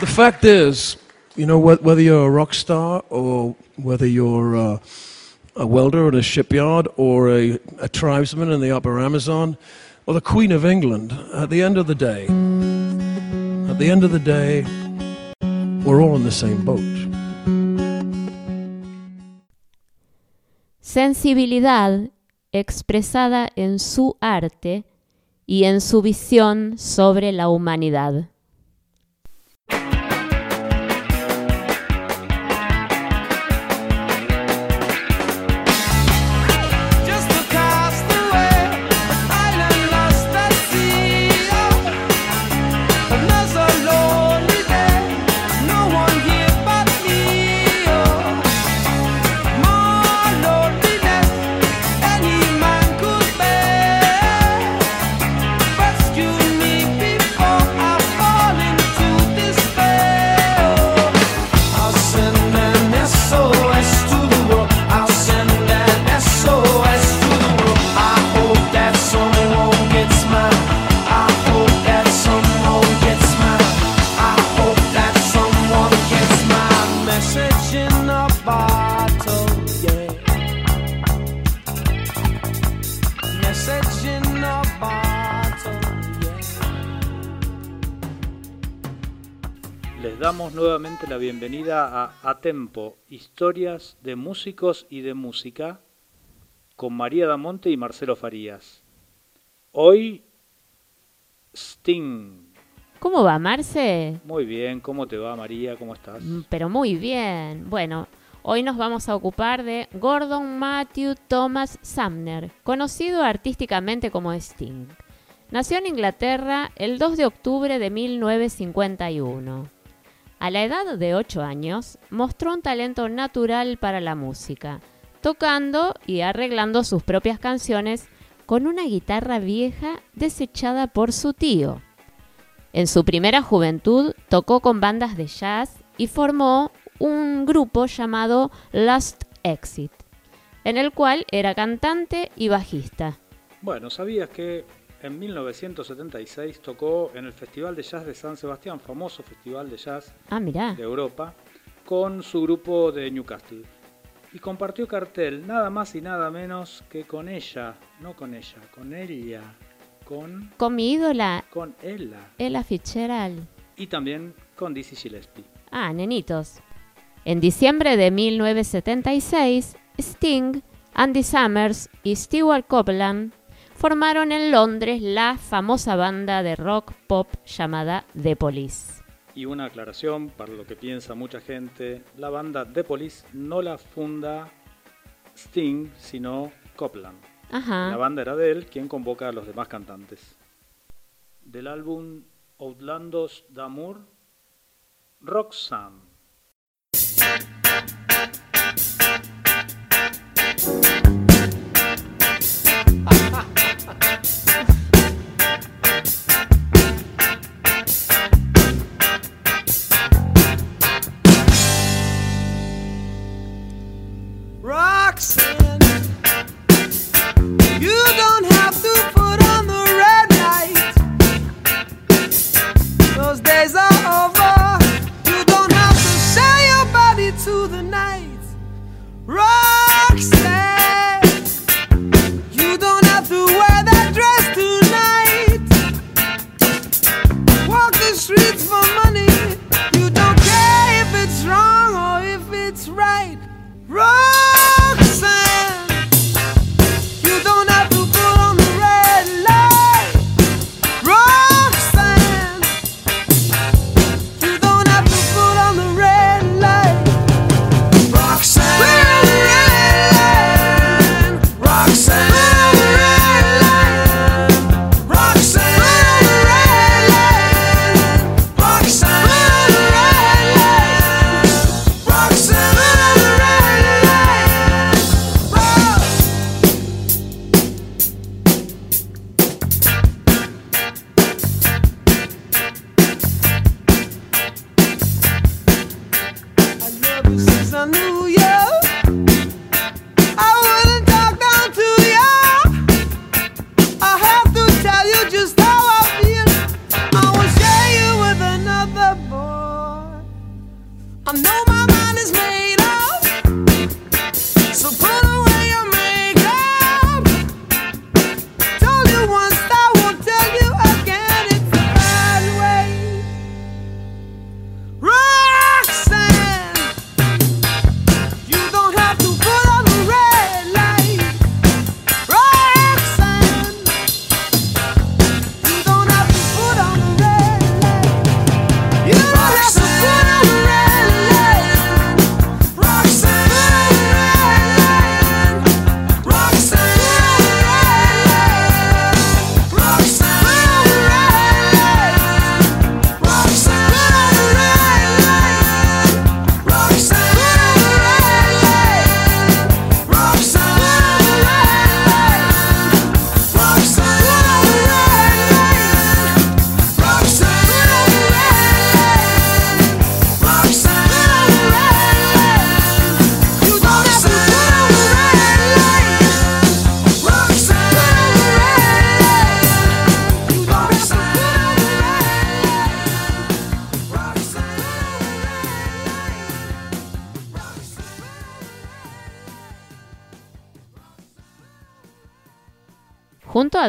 The fact is, you know, whether you're a rock star or whether you're uh, a welder at a shipyard or a, a tribesman in the upper Amazon or the Queen of England, at the end of the day, at the end of the day, we're all in the same boat. Sensibilidad expresada en su arte y en su visión sobre la humanidad. Damos nuevamente la bienvenida a A Tempo, historias de músicos y de música, con María Damonte y Marcelo Farías. Hoy, Sting. ¿Cómo va, Marce? Muy bien, ¿cómo te va María? ¿Cómo estás? Mm, Pero muy bien. Bueno, hoy nos vamos a ocupar de Gordon Matthew Thomas Sumner, conocido artísticamente como Sting. Nació en Inglaterra el 2 de octubre de 1951. A la edad de 8 años, mostró un talento natural para la música, tocando y arreglando sus propias canciones con una guitarra vieja desechada por su tío. En su primera juventud tocó con bandas de jazz y formó un grupo llamado Last Exit, en el cual era cantante y bajista. Bueno, ¿sabías que en 1976 tocó en el Festival de Jazz de San Sebastián, famoso festival de jazz Ah, de Europa, con su grupo de Newcastle? Y compartió cartel nada más y nada menos que con ella, no con ella, con ella, con, Con mi ídola, con ella. Ella Fitzgerald. Y también con Dizzy Gillespie. Ah, nenitos. En diciembre de 1976, Sting, Andy Summers y Stewart Copeland formaron en Londres la famosa banda de rock pop llamada The Police. Y una aclaración para lo que piensa mucha gente, la banda The Police no la funda Sting, sino Copland. La banda era de él quien convoca a los demás cantantes. Del álbum Outlandos d'Amour. Roxanne,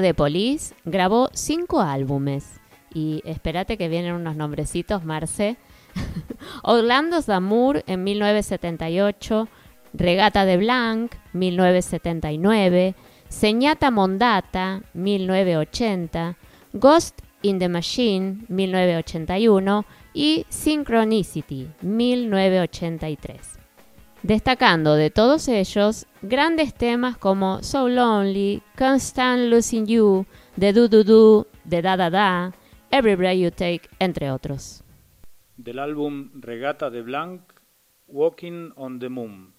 The Police grabó cinco álbumes. Y espérate que vienen unos nombrecitos, Marce. Orlando Zamur en 1978, Regata de Blanc, 1979, Señata Mondata, 1980, Ghost in the Machine, 1981 y Synchronicity, 1983. Destacando de todos ellos grandes temas como So Lonely, Can't Stand Losing You, The Do Do Do, The Da Da Da, Every Breath You Take, entre otros. Del álbum Regata de Blanc, Walking on the Moon.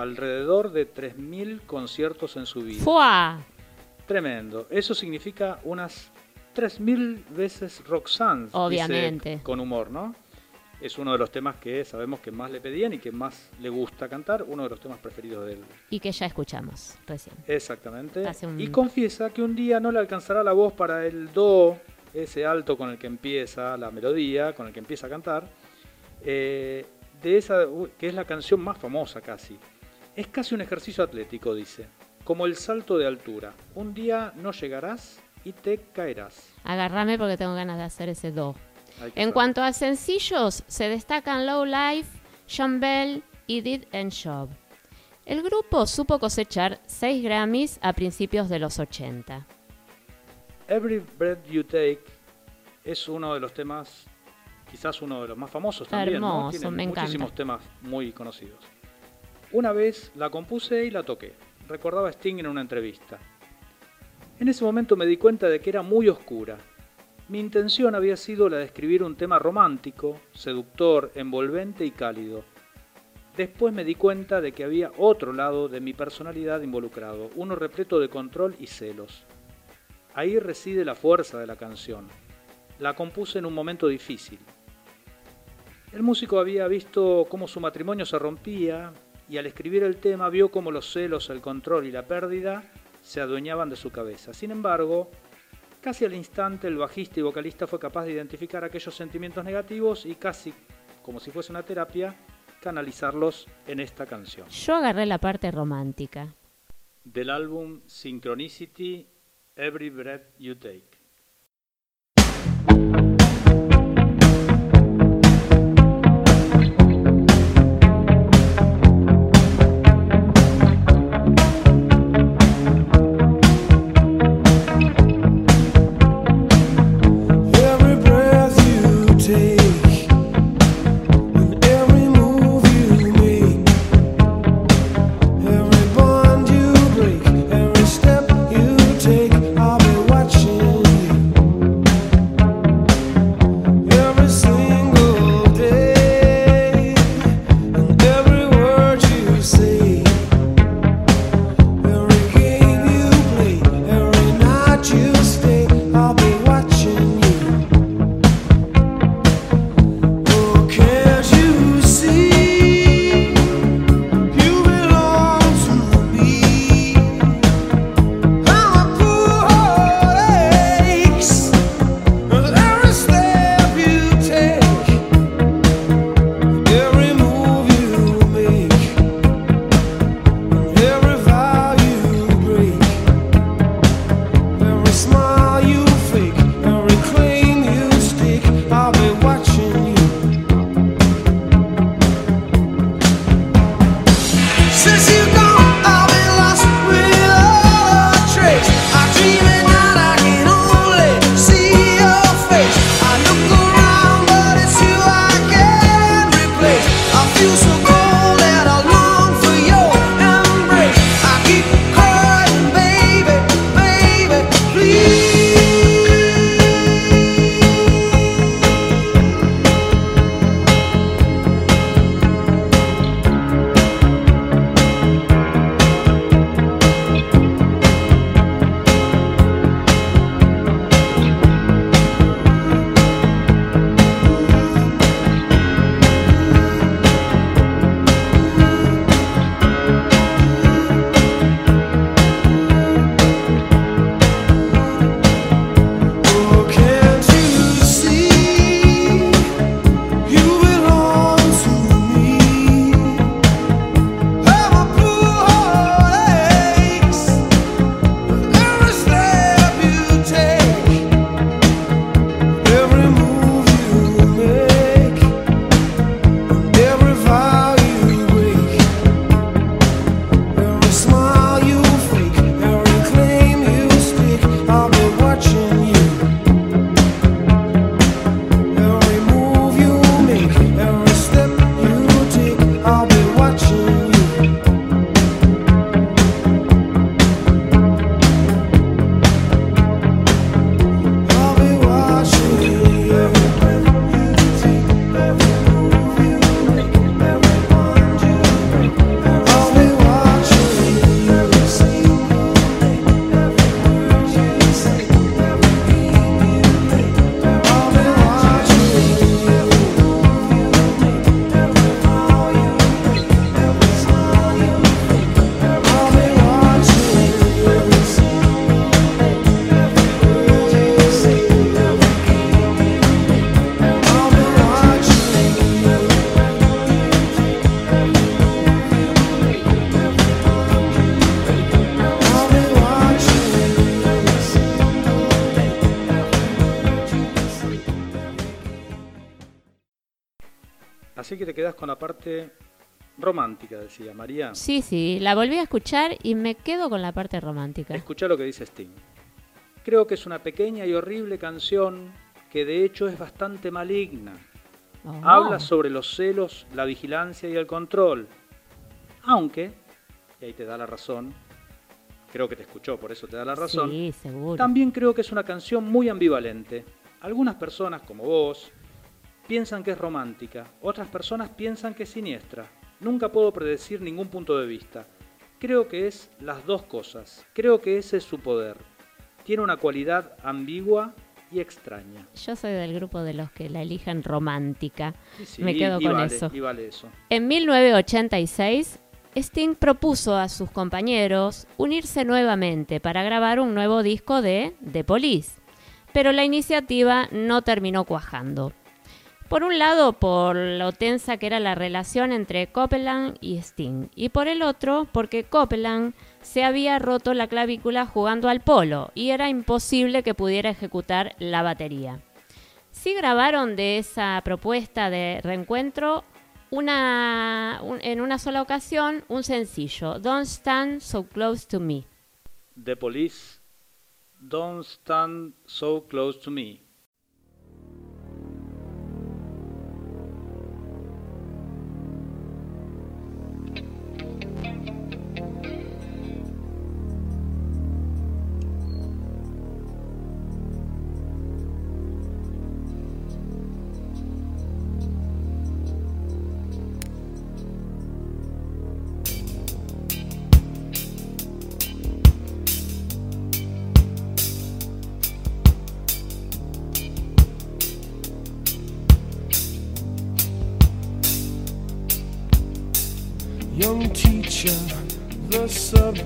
Alrededor de 3.000 conciertos en su vida. ¡Fua! Tremendo. Eso significa unas 3.000 veces Roxanne. dice Obviamente. con humor, ¿no? Es uno de los temas que sabemos que más le pedían y que más le gusta cantar, uno de los temas preferidos de él. Y que ya escuchamos recién. Exactamente. Hace un- Y confiesa que un día no le alcanzará la voz para el do, ese alto con el que empieza la melodía, con el que empieza a cantar, eh, de esa que es la canción más famosa casi. Es casi un ejercicio atlético, dice, como el salto de altura. Un día no llegarás y te caerás. Agárrame porque tengo ganas de hacer ese do. En saber. cuanto a sencillos, se destacan Low Life, John Bell y Did and Job. El grupo supo cosechar 6 Grammys a principios de los 80. Every Breath You Take es uno de los temas, quizás uno de los más famosos también, ¿no? Hermoso, Tiene me encanta. muchísimos temas muy conocidos. Una vez la compuse y la toqué. Recordaba Sting en una entrevista. En ese momento me di cuenta de que era muy oscura. Mi intención había sido la de escribir un tema romántico, seductor, envolvente y cálido. Después me di cuenta de que había otro lado de mi personalidad involucrado, uno repleto de control y celos. Ahí reside la fuerza de la canción. La compuse en un momento difícil. El músico había visto cómo su matrimonio se rompía y al escribir el tema vio cómo los celos, el control y la pérdida se adueñaban de su cabeza. Sin embargo, casi al instante el bajista y vocalista fue capaz de identificar aquellos sentimientos negativos y casi como si fuese una terapia, canalizarlos en esta canción. Yo agarré la parte romántica. Del álbum Synchronicity, Every Breath You Take. Quedas con la parte romántica, decía María. Sí, sí, la volví a escuchar y me quedo con la parte romántica. Escucha lo que dice Sting. Creo que es una pequeña y horrible canción que de hecho es bastante maligna. Oh. Habla sobre los celos, la vigilancia y el control. Aunque, y ahí te da la razón, creo que te escuchó, por eso te da la razón, Sí, seguro. también creo que es una canción muy ambivalente. Algunas personas, como vos, piensan que es romántica, otras personas piensan que es siniestra. Nunca puedo predecir ningún punto de vista. Creo que es las dos cosas. Creo que ese es su poder. Tiene una cualidad ambigua y extraña. Yo soy del grupo de los que la eligen romántica. Sí, Me y- quedo y con vale, eso. Y vale eso. En 1986, Sting propuso a sus compañeros unirse nuevamente para grabar un nuevo disco de The Police, pero la iniciativa no terminó cuajando. Por un lado, por lo tensa que era la relación entre Copeland y Sting, y por el otro, porque Copeland se había roto la clavícula jugando al polo y era imposible que pudiera ejecutar la batería. Sí grabaron de esa propuesta de reencuentro una, un- en una sola ocasión un sencillo, Don't Stand So Close to Me. The Police, Don't Stand So Close to Me.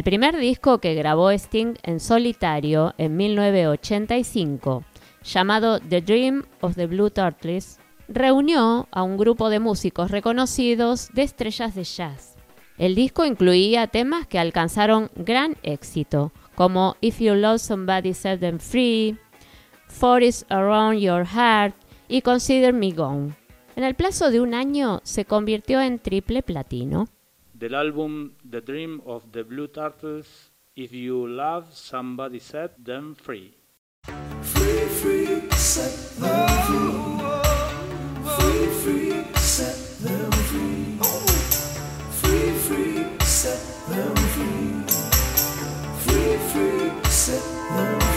El primer disco que grabó Sting en solitario en 1985, llamado The Dream of the Blue Turtles, reunió a un grupo de músicos reconocidos de estrellas de jazz. El disco incluía temas que alcanzaron gran éxito, como If You Love Somebody Set Them Free, Forest Around Your Heart y Consider Me Gone. En el plazo de un año se convirtió en triple platino. Del álbum The Dream of the Blue Turtles, If You Love Somebody Set Them Free. Free, free, set them free. Free, free, set them free. Free, free, set them free. Free, free, set them free.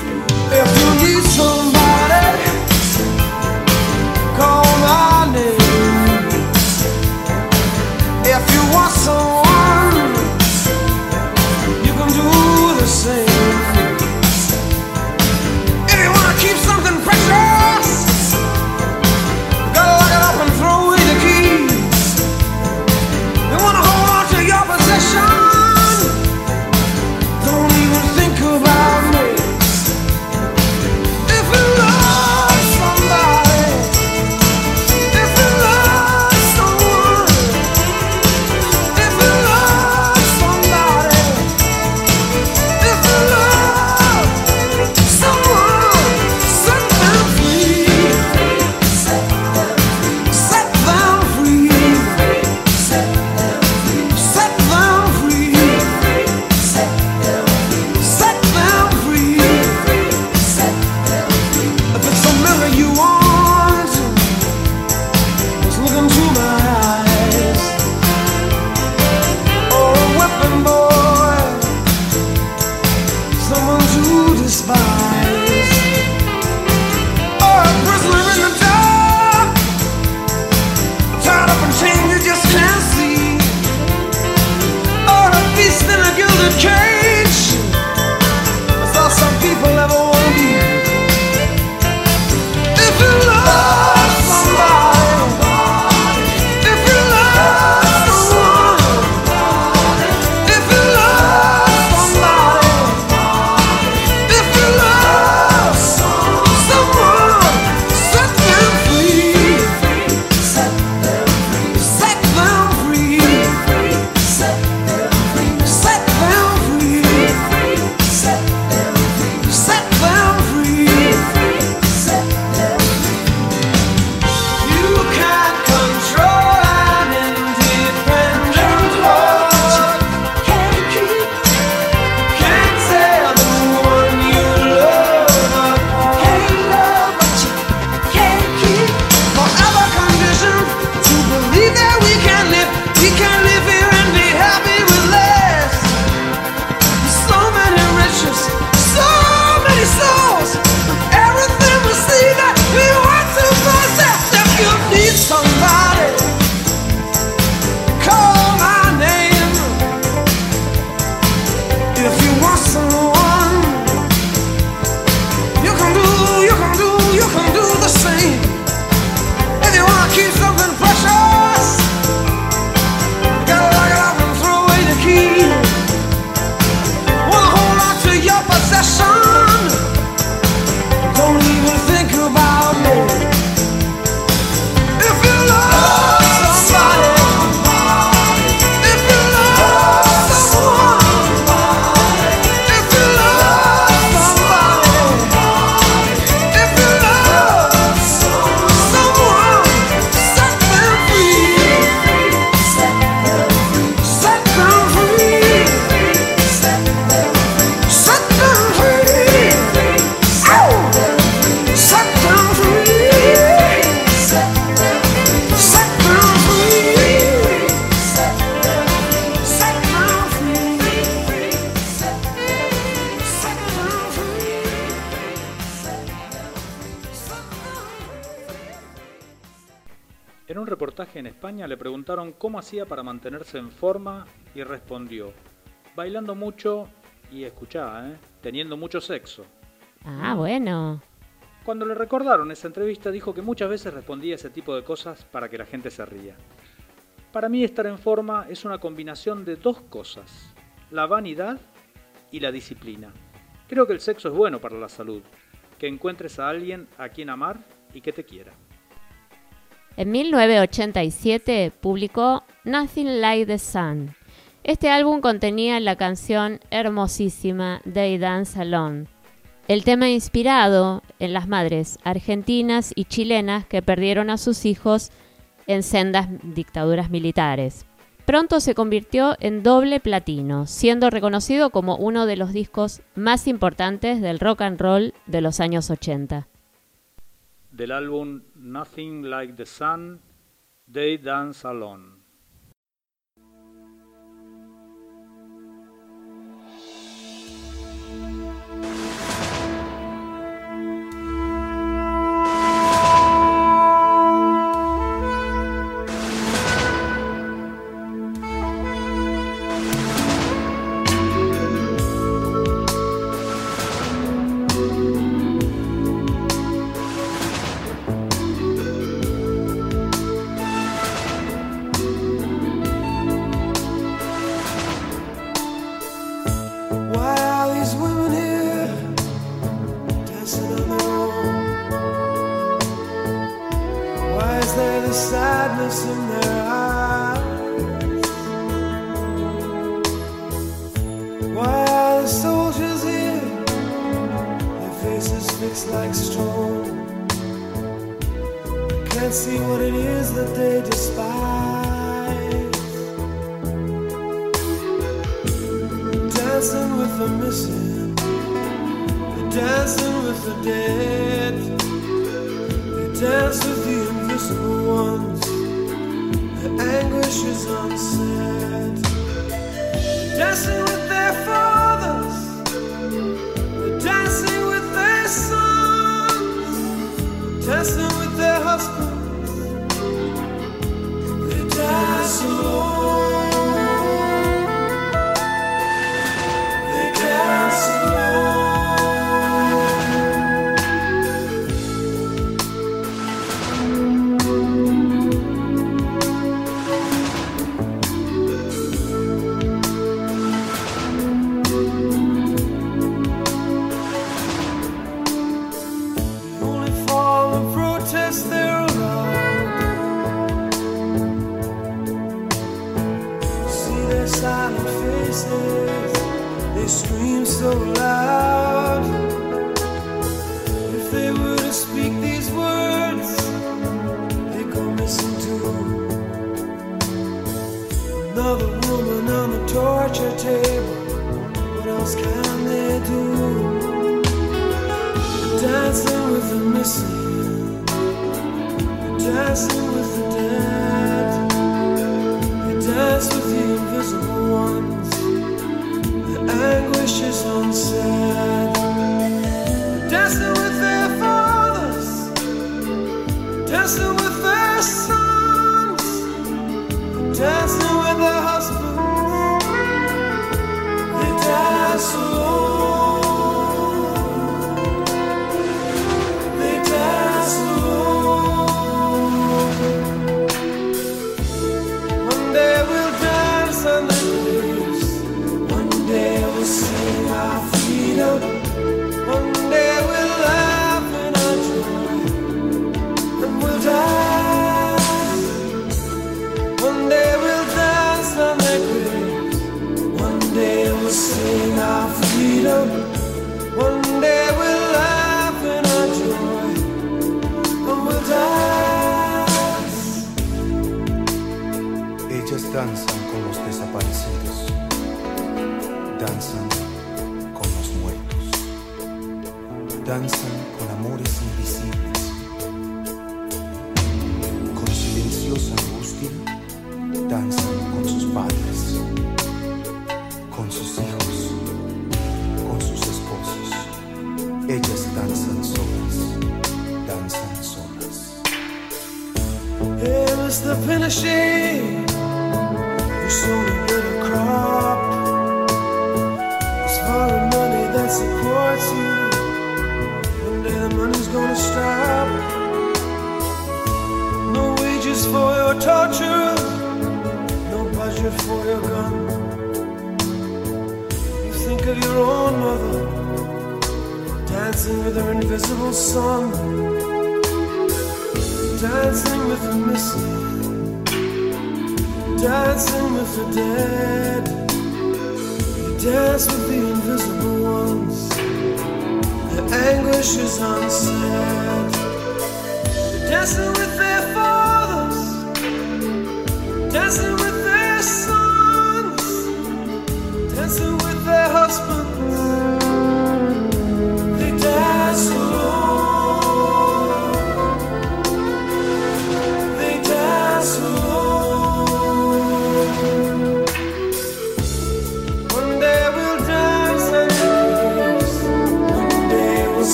para mantenerse en forma y respondió, bailando mucho y escuchá, ¿eh? teniendo mucho sexo. Ah, bueno. Cuando le recordaron esa entrevista dijo que muchas veces respondía ese tipo de cosas para que la gente se ría. Para mí estar en forma es una combinación de dos cosas, la vanidad y la disciplina. Creo que el sexo es bueno para la salud, que encuentres a alguien a quien amar y que te quiera. En 1987 publicó Nothing Like the Sun. Este álbum contenía la canción hermosísima They Dance Alone, el tema inspirado en las madres argentinas y chilenas que perdieron a sus hijos en sendas dictaduras militares. Pronto se convirtió en doble platino, siendo reconocido como uno de los discos más importantes del rock and roll de los años 80. del álbum Nothing Like the Sun, They Dance Alone. dancing with the missing, they dancing with the dead, they dance with the invisible ones, the anguish is unsaid. braços.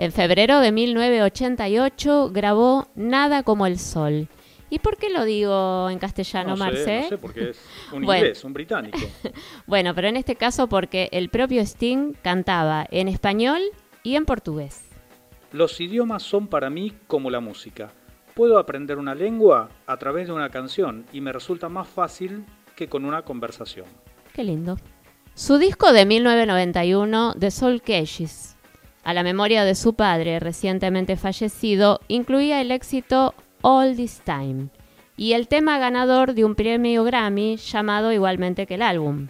En febrero de 1988 grabó Nada como el Sol. ¿Y por qué lo digo en castellano, no sé, Marce? no sé, porque es un Bueno. inglés, un británico. Bueno, pero en este caso porque el propio Sting cantaba en español y en portugués. Los idiomas son para mí como la música. Puedo aprender una lengua a través de una canción y me resulta más fácil que con una conversación. Qué lindo. Su disco de 1991, The Soul Cages, a la memoria de su padre recientemente fallecido, incluía el éxito All This Time y el tema ganador de un premio Grammy llamado igualmente que el álbum.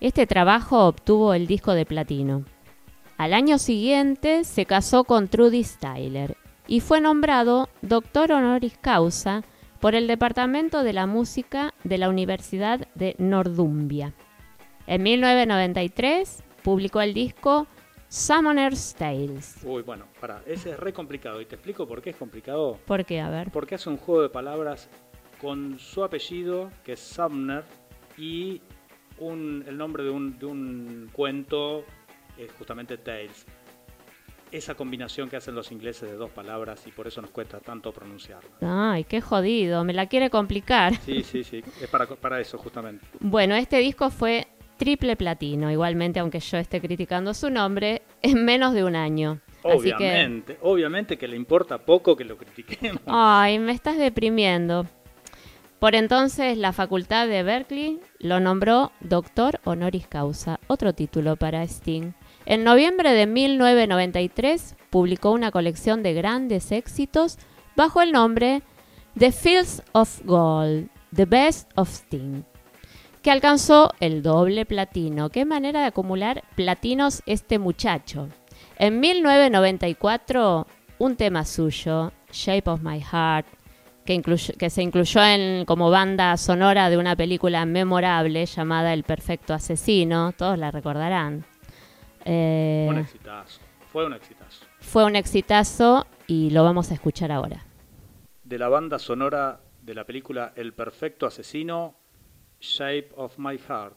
Este trabajo obtuvo el disco de platino. Al año siguiente se casó con Trudy Styler y fue nombrado doctor honoris causa por el Departamento de la Música de la Universidad de Northumbria. En 1993 publicó el disco Summoner's Tales. Uy, bueno, para, ese es re complicado y te explico por qué es complicado. ¿Por qué? A ver. Porque hace un juego de palabras con su apellido, que es Sumner, y un- el nombre de un, de un cuento es justamente Tales. Esa combinación que hacen los ingleses de dos palabras y por eso nos cuesta tanto pronunciarla. Ay, qué jodido, me la quiere complicar. Sí, sí, sí, es para, para eso justamente. Bueno, este disco fue triple platino, igualmente aunque yo esté criticando su nombre, en menos de un año. Que, Obviamente, obviamente que le importa poco que lo critiquemos. ay, me estás deprimiendo. Por entonces, la facultad de Berkeley lo nombró doctor honoris causa, otro título para Sting. En noviembre de 1993 publicó una colección de grandes éxitos bajo el nombre The Fields of Gold, The Best of Sting, que alcanzó el doble platino. Qué manera de acumular platinos este muchacho. En 1994, un tema suyo, Shape of My Heart, que, que se incluyó en, como banda sonora de una película memorable llamada El Perfecto Asesino, todos la recordarán. Eh, Un exitazo, fue un exitazo. fue un exitazo y lo vamos a escuchar ahora. De la banda sonora de la película El Perfecto Asesino, Shape of My Heart.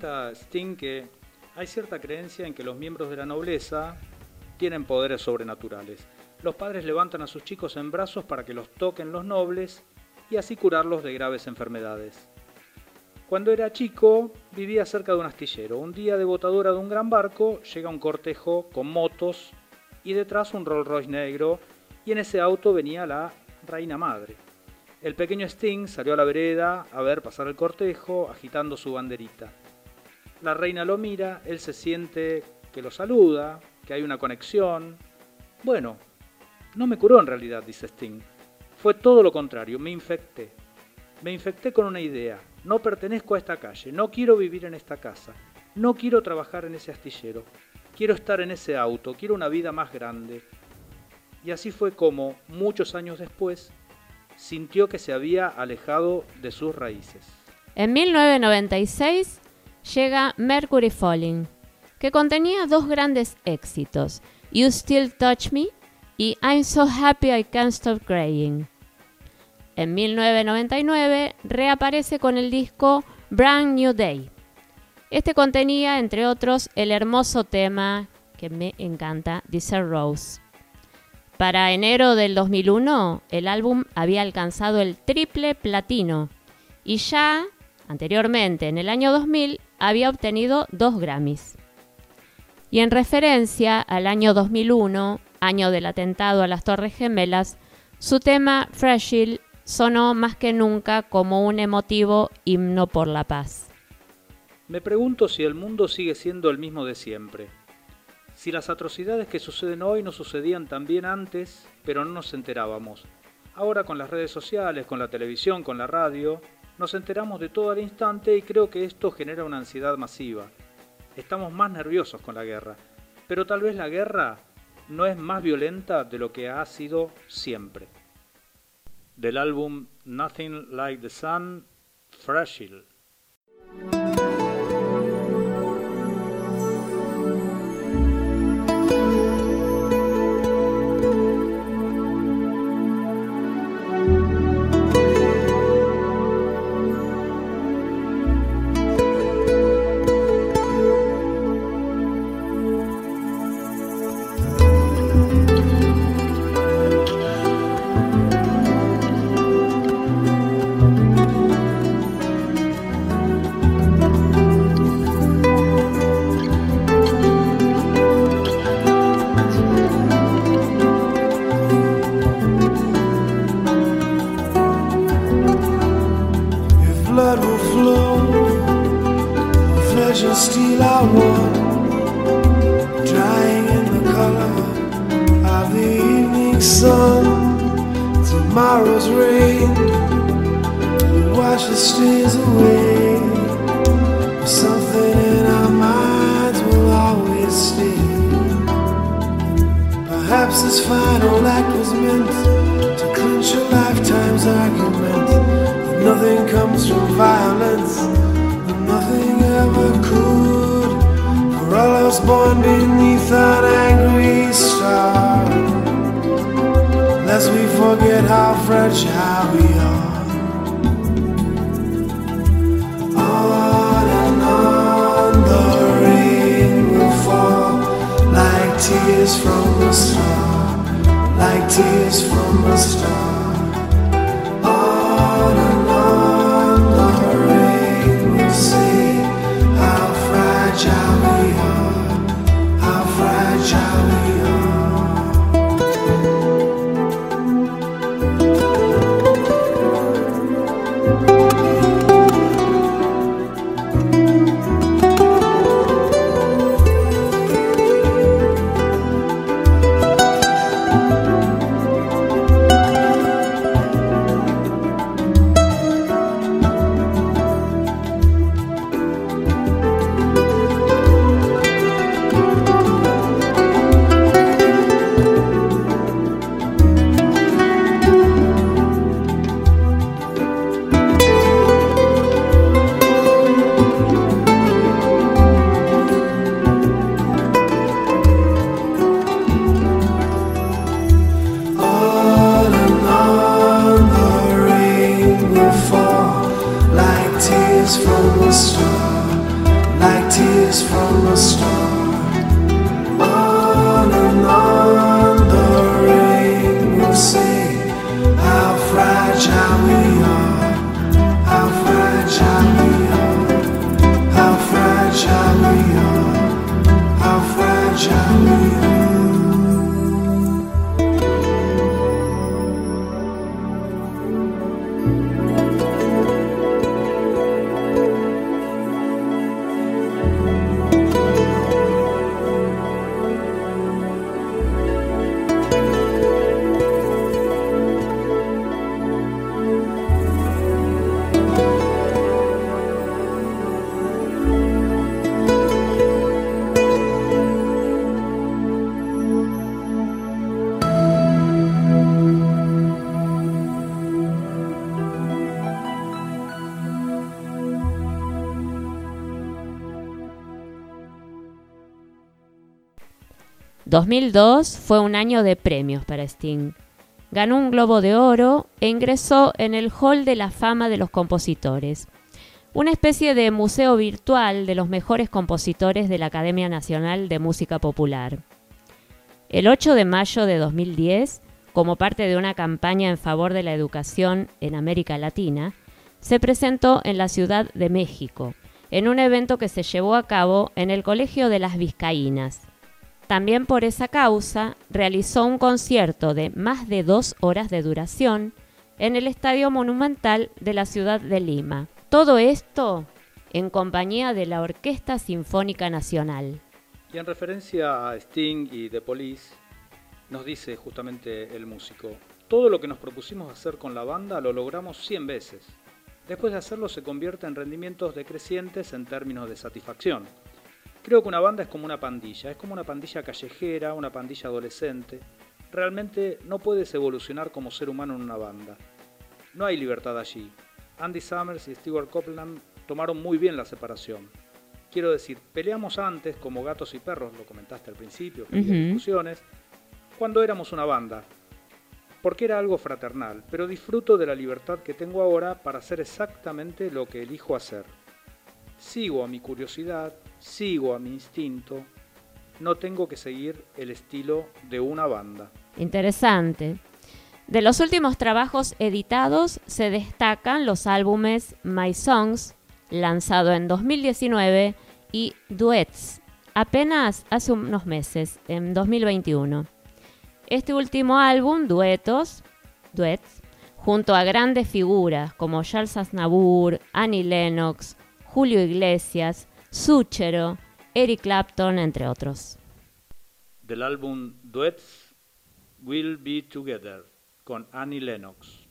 cuenta Sting que hay cierta creencia en que los miembros de la nobleza tienen poderes sobrenaturales. Los padres levantan a sus chicos en brazos para que los toquen los nobles y así curarlos de graves enfermedades. Cuando era chico vivía cerca de un astillero. Un día de botadora de un gran barco llega un cortejo con motos y detrás un Rolls Royce negro y en ese auto venía la reina madre. El pequeño Sting salió a la vereda a ver pasar el cortejo agitando su banderita. La reina lo mira, él se siente que lo saluda, que hay una conexión. Bueno, no me curó en realidad, dice Sting. Fue todo lo contrario, me infecté. Me infecté con una idea. No pertenezco a esta calle, no quiero vivir en esta casa, no quiero trabajar en ese astillero, quiero estar en ese auto, quiero una vida más grande. Y así fue como, muchos años después, sintió que se había alejado de sus raíces. En 1996 llega Mercury Falling, que contenía dos grandes éxitos, You Still Touch Me y I'm So Happy I Can't Stop Crying. En 1999 reaparece con el disco Brand New Day. Este contenía, entre otros, el hermoso tema que me encanta, Desert Rose. Para enero del 2001, el álbum había alcanzado el triple platino y ya anteriormente, en el año 2000, había obtenido dos Grammys. Y en referencia al año 2001, año del atentado a las Torres Gemelas, su tema Fragile sonó más que nunca como un emotivo himno por la paz. Me pregunto si el mundo sigue siendo el mismo de siempre. Si las atrocidades que suceden hoy no sucedían también antes, pero no nos enterábamos. Ahora con las redes sociales, con la televisión, con la radio, nos enteramos de todo al instante y creo que esto genera una ansiedad masiva. Estamos más nerviosos con la guerra, pero tal vez la guerra no es más violenta de lo que ha sido siempre. Del álbum Nothing Like the Sun, Fragile. Beneath an angry star, lest we forget how fragile we are. On and on the rain will fall like tears from a star, like tears from a star. 2002 fue un año de premios para Sting. Ganó un Globo de Oro e ingresó en el Hall de la Fama de los Compositores, una especie de museo virtual de los mejores compositores de la Academia Nacional de Música Popular. El 8 de mayo de 2010, como parte de una campaña en favor de la educación en América Latina, se presentó en la Ciudad de México, en un evento que se llevó a cabo en el Colegio de las Vizcaínas. También por esa causa realizó un concierto de más de dos horas de duración en el Estadio Monumental de la ciudad de Lima. Todo esto en compañía de la Orquesta Sinfónica Nacional. Y en referencia a Sting y The Police, nos dice justamente el músico, todo lo que nos propusimos hacer con la banda lo logramos 100 veces. Después de hacerlo se convierte en rendimientos decrecientes en términos de satisfacción. Creo que una banda es como una pandilla, es como una pandilla callejera, una pandilla adolescente. Realmente no puedes evolucionar como ser humano en una banda. No hay libertad allí. Andy Summers y Stewart Copeland tomaron muy bien la separación. Quiero decir, peleamos antes como gatos y perros, lo comentaste al principio, que Ujú. discusiones, cuando éramos una banda, porque era algo fraternal, pero disfruto de la libertad que tengo ahora para hacer exactamente lo que elijo hacer. Sigo a mi curiosidad, sigo a mi instinto, no tengo que seguir el estilo de una banda. Interesante. De los últimos trabajos editados se destacan los álbumes My Songs, lanzado en 2019, y Duets, apenas hace unos meses, en 2021. Este último álbum, Duetos, Duets, junto a grandes figuras como Charles Aznavour, Annie Lennox, Julio Iglesias, Súchero, Eric Clapton, entre otros. Del álbum Duets, We'll Be Together, con Annie Lennox.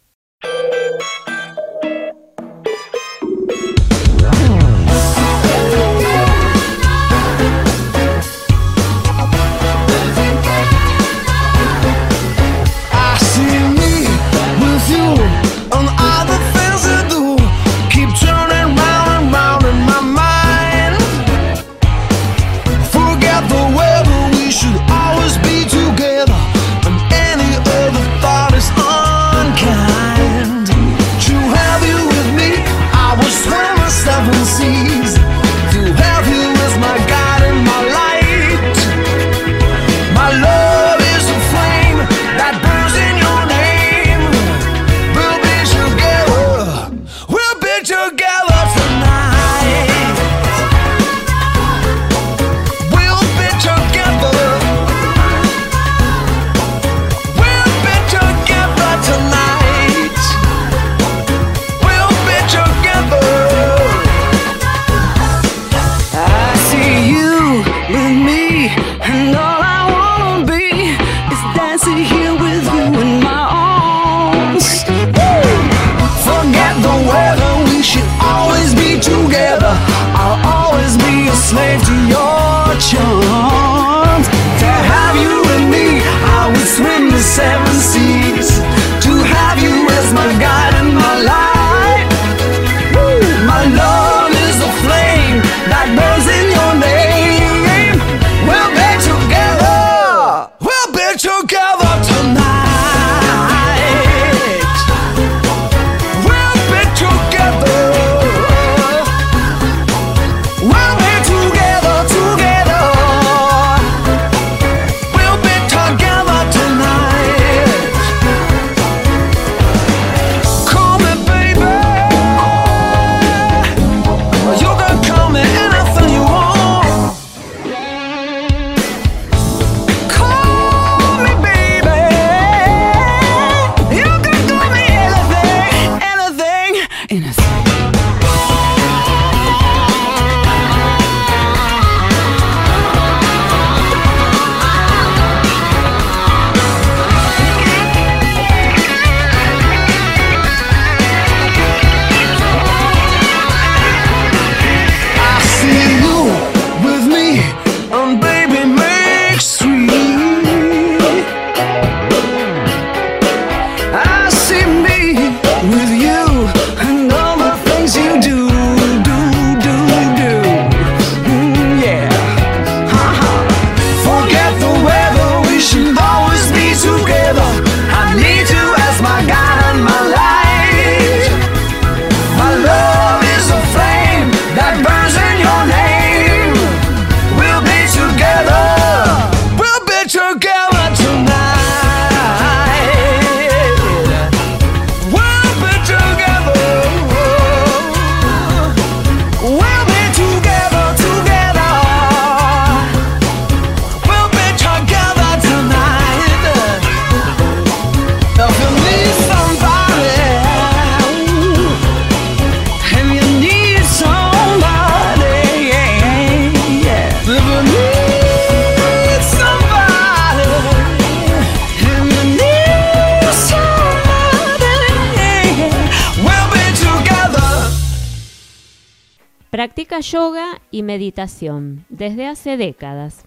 y meditación desde hace décadas,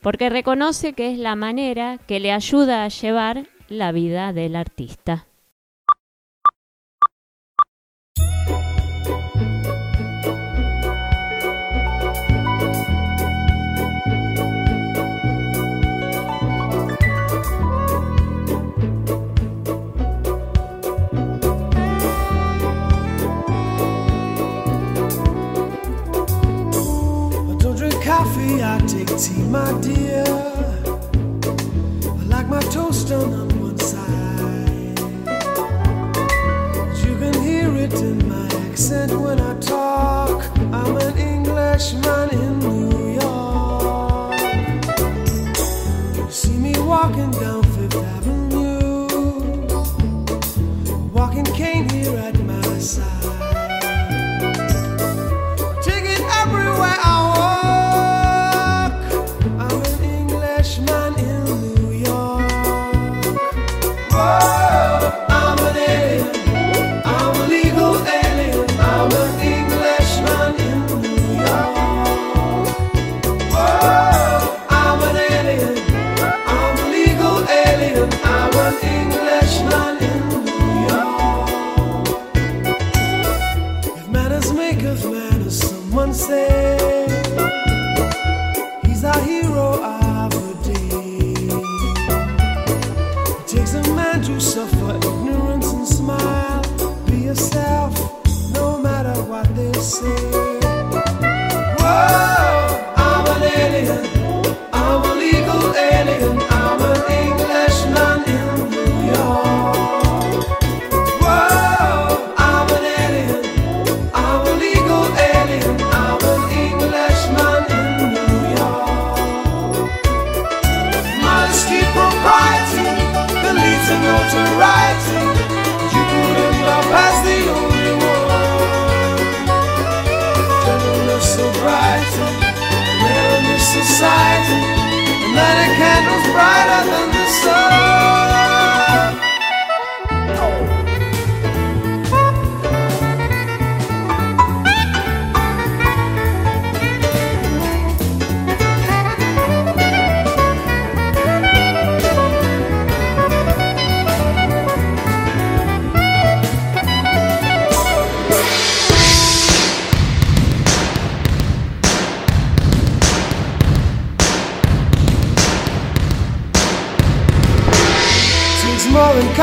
porque reconoce que es la manera que le ayuda a llevar la vida del artista. I take tea, my dear. I like my toast done on one side. You can hear it in my accent when I talk. I'm an Englishman in New York.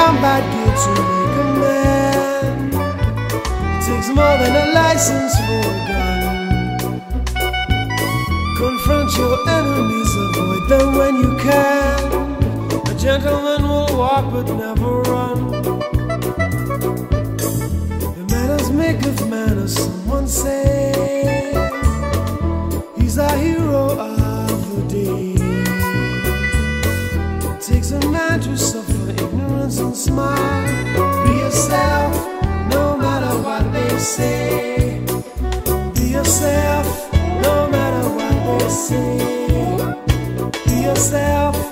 combat gear to make a man takes more than a license for a gun. Confront your enemies, avoid them when you can. A gentleman will walk but never run. The manners make of manners, someone says. Be yourself, no matter what they say. Be yourself.